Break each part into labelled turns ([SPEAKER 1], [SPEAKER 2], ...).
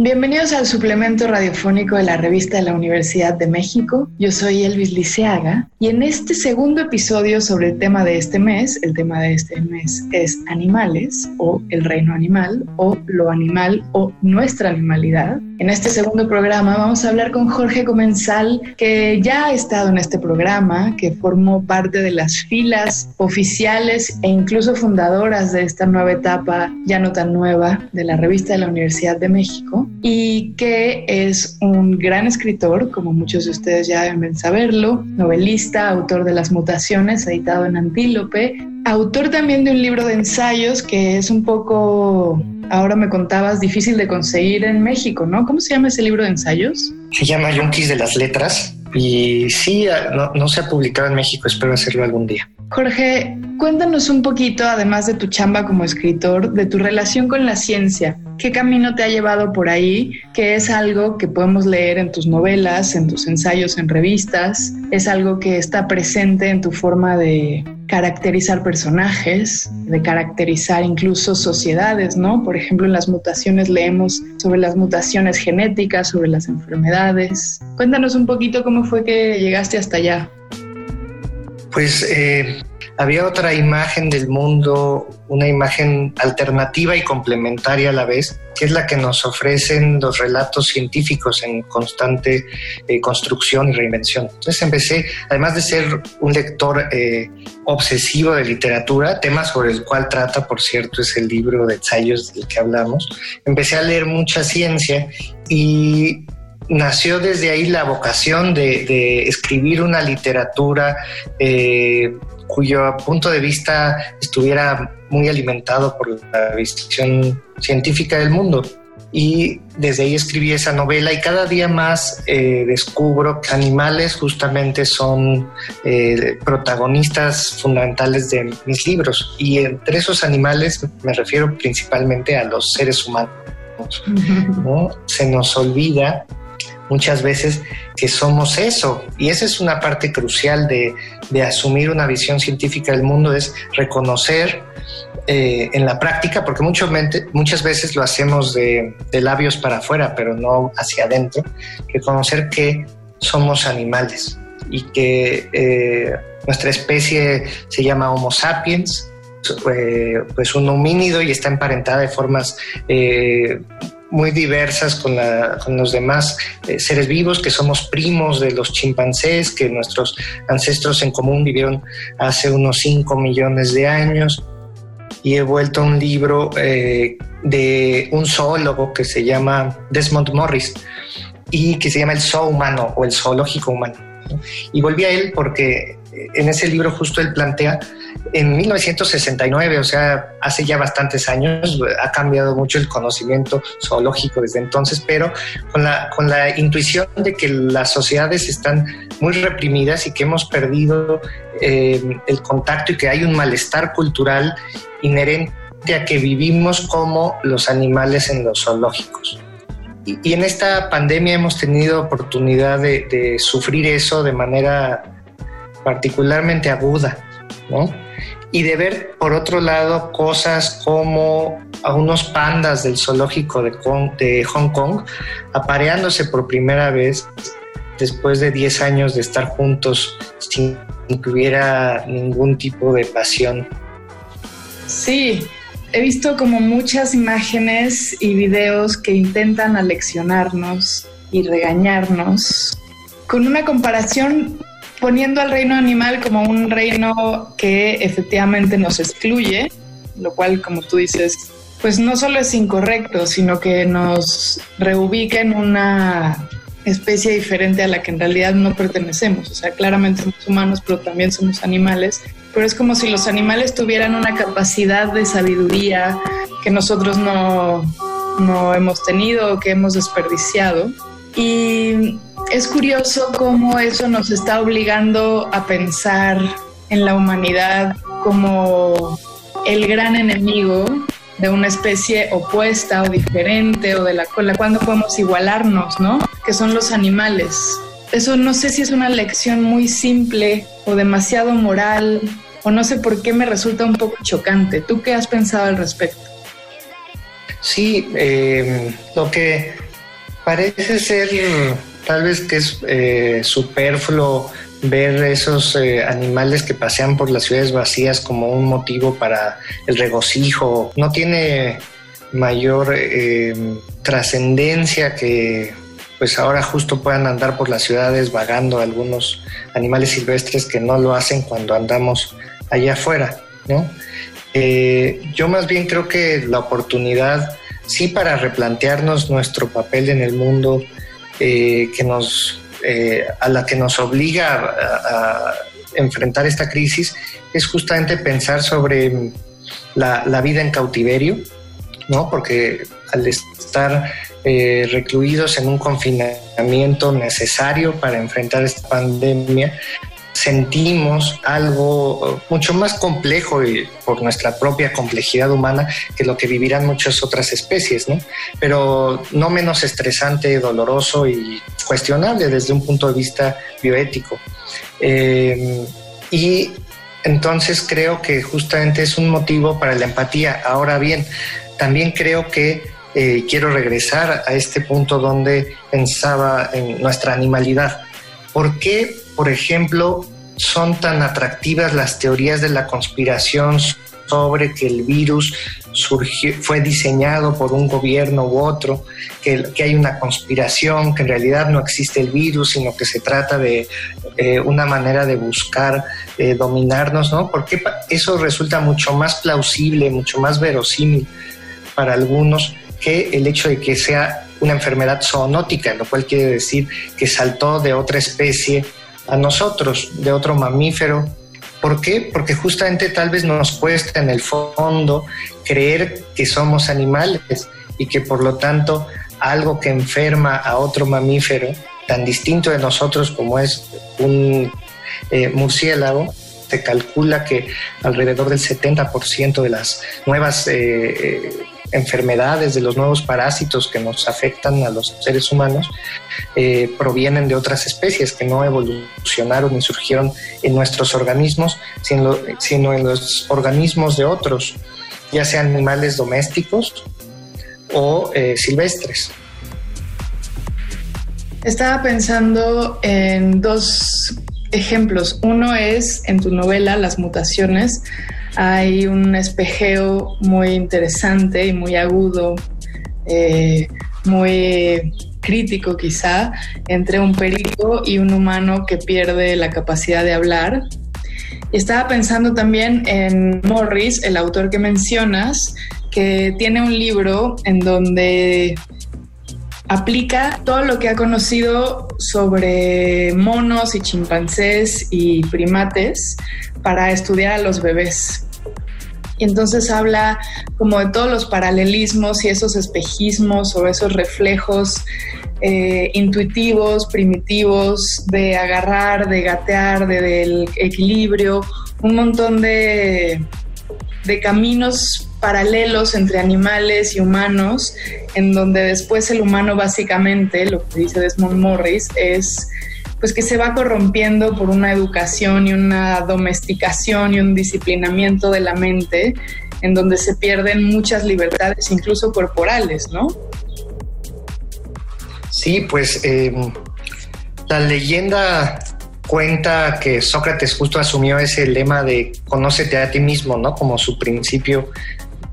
[SPEAKER 1] Bienvenidos al suplemento radiofónico de la revista de la Universidad de México. Yo soy Elvis Liceaga y en este segundo episodio sobre el tema de este mes, el tema de este mes es animales o el reino animal o lo animal o nuestra animalidad. En este segundo programa vamos a hablar con Jorge Comensal, que ya ha estado en este programa, que formó parte de las filas oficiales e incluso fundadoras de esta nueva etapa, ya no tan nueva, de la revista de la Universidad de México y que es un gran escritor, como muchos de ustedes ya deben saberlo, novelista, autor de Las Mutaciones, editado en Antílope, autor también de un libro de ensayos que es un poco, ahora me contabas, difícil de conseguir en México, ¿no? ¿Cómo se llama ese libro de ensayos?
[SPEAKER 2] Se llama Yunquis de las Letras y sí, no, no se ha publicado en México, espero hacerlo algún día.
[SPEAKER 1] Jorge, cuéntanos un poquito, además de tu chamba como escritor, de tu relación con la ciencia. ¿Qué camino te ha llevado por ahí? ¿Qué es algo que podemos leer en tus novelas, en tus ensayos, en revistas? ¿Es algo que está presente en tu forma de caracterizar personajes, de caracterizar incluso sociedades, ¿no? Por ejemplo, en las mutaciones leemos sobre las mutaciones genéticas, sobre las enfermedades. Cuéntanos un poquito cómo fue que llegaste hasta allá
[SPEAKER 2] pues eh, había otra imagen del mundo, una imagen alternativa y complementaria a la vez, que es la que nos ofrecen los relatos científicos en constante eh, construcción y reinvención. Entonces empecé, además de ser un lector eh, obsesivo de literatura, tema sobre el cual trata, por cierto, es el libro de ensayos del que hablamos, empecé a leer mucha ciencia y nació desde ahí la vocación de, escribir una literatura eh, cuyo punto de vista estuviera muy alimentado por la visión científica del mundo. Y desde ahí escribí esa novela y cada día más eh, descubro que animales justamente son eh, protagonistas fundamentales de mis libros. Y entre esos animales me refiero principalmente a los seres humanos. Se nos olvida muchas veces que somos eso. Y esa es una parte crucial de, asumir una visión científica del mundo, es reconocer eh, en la práctica, porque muchas veces lo hacemos de, labios para afuera, pero no hacia adentro, reconocer que somos animales y que eh, nuestra especie se llama Homo sapiens, eh, pues un homínido y está emparentada de formas muy diversas con, los demás eh, seres vivos, que somos primos de los chimpancés, que nuestros ancestros en común vivieron hace unos 5 millones de años. Y he vuelto a un libro eh, de un zoólogo que se llama Desmond Morris y que se llama El Zoo Humano o El Zoológico Humano. Y volví a él porque en ese libro justo él plantea en 1969, o sea, hace ya bastantes años, ha cambiado mucho el conocimiento zoológico desde entonces, pero con la, con la intuición de que las sociedades están muy reprimidas y que hemos perdido eh, el contacto y que hay un malestar cultural inherente a que vivimos como los animales en los zoológicos. Y, en esta pandemia hemos tenido oportunidad de, sufrir eso de manera particularmente aguda, ¿no? y de ver, por otro lado, cosas como a unos pandas del zoológico de, de Hong Kong apareándose por primera vez después de 10 años de estar juntos sin que hubiera ningún tipo de pasión.
[SPEAKER 1] Sí, he visto como muchas imágenes y videos que intentan aleccionarnos y regañarnos con una comparación poniendo al reino animal como un reino que efectivamente nos excluye, lo cual, como tú dices, pues no solo es incorrecto, sino que nos reubica en una especie diferente a la que en realidad no pertenecemos. O sea, claramente somos humanos, pero también somos animales. Pero es como si los animales tuvieran una capacidad de sabiduría que nosotros no, no hemos tenido o que hemos desperdiciado. Y es curioso cómo eso nos está obligando a pensar en la humanidad como el gran enemigo de una especie opuesta o diferente o de la con la cual podemos igualarnos, ¿no? Que son los animales. Eso no sé si es una lección muy simple o demasiado moral o no sé por qué me resulta un poco chocante. ¿Tú qué has pensado al respecto?
[SPEAKER 2] Sí, eh, lo que parece ser tal vez que es eh, superfluo ver esos eh, animales que pasean por las ciudades vacías como un motivo para el regocijo. No tiene mayor trascendencia que pues ahora justo puedan andar por las ciudades vagando algunos animales silvestres que no lo hacen cuando andamos allá afuera, ¿no? Eh, yo más bien creo que la oportunidad, sí, para replantearnos nuestro papel en el mundo, eh, que nos, eh, a la que nos obliga a, enfrentar esta crisis, es justamente pensar sobre la, la vida en cautiverio, ¿no? Porque al estar recluidos en un confinamiento necesario para enfrentar esta pandemia, sentimos algo mucho más complejo y por nuestra propia complejidad humana que lo que vivirán muchas otras especies, ¿no? Pero no menos estresante, doloroso y cuestionable desde un punto de vista bioético. Eh, y entonces creo que justamente es un motivo para la empatía. Ahora bien, también creo que eh, quiero regresar a este punto donde pensaba en nuestra animalidad. ¿Por qué por ejemplo, son tan atractivas las teorías de la conspiración sobre que el virus fue diseñado por un gobierno u otro, que, hay una conspiración, que en realidad no existe el virus, sino que se trata de eh, una manera de buscar eh, dominarnos, ¿no? Porque eso resulta mucho más plausible, mucho más verosímil para algunos que el hecho de que sea una enfermedad zoonótica, lo cual quiere decir que saltó de otra especie a nosotros de otro mamífero. ¿Por qué? Porque justamente tal vez nos cuesta en el fondo creer que somos animales y que por lo tanto algo que enferma a otro mamífero tan distinto de nosotros como es un eh, murciélago, se calcula que alrededor del 70% de las nuevas eh, eh, enfermedades, de los nuevos parásitos que nos afectan a los seres humanos, eh, provienen de otras especies que no evolucionaron ni surgieron en nuestros organismos, sino, en los organismos de otros, ya sean animales domésticos o eh, silvestres.
[SPEAKER 1] Estaba pensando en dos ejemplos. Uno es en tu novela Las mutaciones hay un espejeo muy interesante y muy agudo, eh, muy crítico quizá, entre un perico y un humano que pierde la capacidad de hablar. Y estaba pensando también en Morris, el autor que mencionas, que tiene un libro en donde aplica todo lo que ha conocido sobre monos y chimpancés y primates para estudiar a los bebés. Y entonces habla como de todos los paralelismos y esos espejismos o esos reflejos eh, intuitivos, primitivos, de agarrar, de gatear, de, del equilibrio, un montón de, de caminos paralelos entre animales y humanos, en donde después el humano básicamente, lo que dice Desmond Morris, es pues que se va corrompiendo por una educación y una domesticación y un disciplinamiento de la mente en donde se pierden muchas libertades, incluso corporales, ¿no?
[SPEAKER 2] Sí, pues em, la leyenda cuenta que Sócrates justo asumió ese lema de conócete a ti mismo, ¿no? Como su principio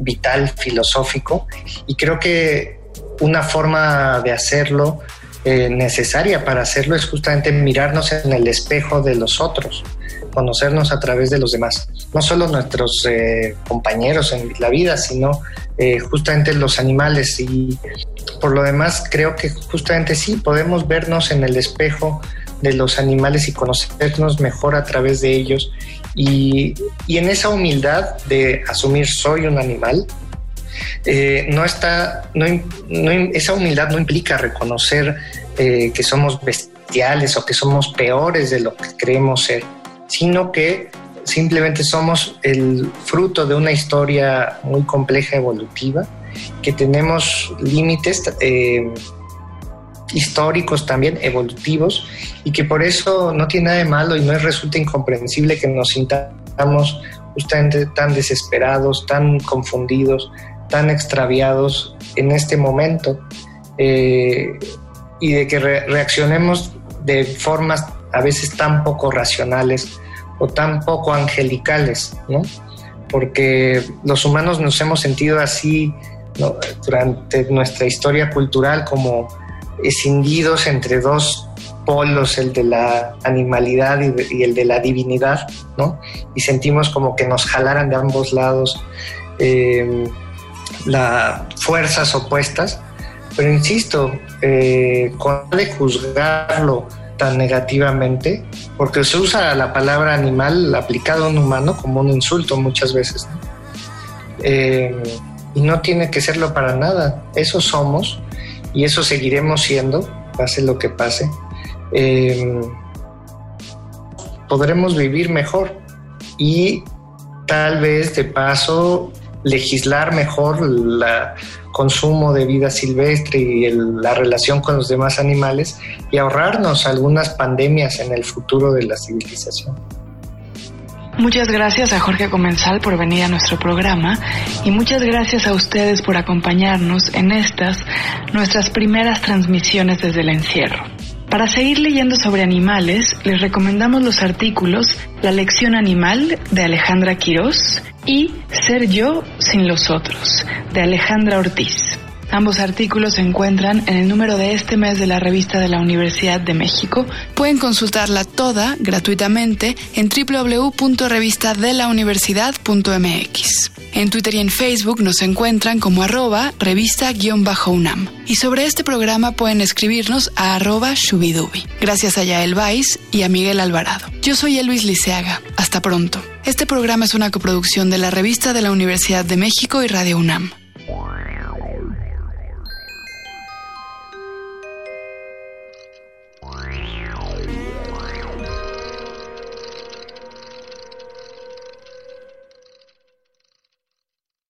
[SPEAKER 2] vital, filosófico. Y creo que una forma de hacerlo eh, necesaria para hacerlo es justamente mirarnos en el espejo de los otros, conocernos a través de los demás, no solo nuestros eh, compañeros en la vida, sino eh, justamente los animales. Y por lo demás, creo que justamente sí, podemos vernos en el espejo de los animales y conocernos mejor a través de ellos. Y, y en esa humildad de asumir soy un animal, eh, no está, no, esa humildad no implica reconocer eh, que somos bestiales o que somos peores de lo que creemos ser, sino que simplemente somos el fruto de una historia muy compleja evolutiva, que tenemos límites eh, históricos también, evolutivos, y que por eso no tiene nada de malo y no es resulta incomprensible que nos sintamos justamente tan desesperados, tan confundidos, tan extraviados en este momento eh, y de que reaccionemos de formas a veces tan poco racionales o tan poco angelicales, ¿no? Porque los humanos nos hemos sentido así durante nuestra historia cultural como escindidos entre dos polos, el de la animalidad y, el de la divinidad, ¿no? Y sentimos como que nos jalaran de ambos lados eh, las fuerzas opuestas. Pero insisto, eh, con de juzgarlo tan negativamente, porque se usa la palabra animal aplicada a un humano como un insulto muchas veces. Eh, y no tiene que serlo para nada. Eso somos y eso seguiremos siendo, pase lo que pase. Eh, podremos vivir mejor y tal vez de paso legislar mejor el consumo de vida silvestre y la relación con los demás animales y ahorrarnos algunas pandemias en el futuro de la civilización.
[SPEAKER 1] Muchas gracias a Jorge Comensal por venir a nuestro programa y muchas gracias a ustedes por acompañarnos en estas, nuestras primeras transmisiones desde el encierro. Para seguir leyendo sobre animales, les recomendamos los artículos La lección animal de Alejandra Quirós y Ser yo sin los otros de Alejandra Ortiz. Ambos artículos se encuentran en el número de este mes de la revista de la Universidad de México. Pueden consultarla toda gratuitamente en www.revistadelauniversidad.mx. En Twitter y en Facebook nos encuentran como arroba revista-unam. Y sobre este programa pueden escribirnos a arroba shubidubi. Gracias a Yael Vais y a Miguel Alvarado. Yo soy Elvis Liceaga. Hasta pronto. Este programa es una coproducción de la revista de la Universidad de México y Radio UNAM.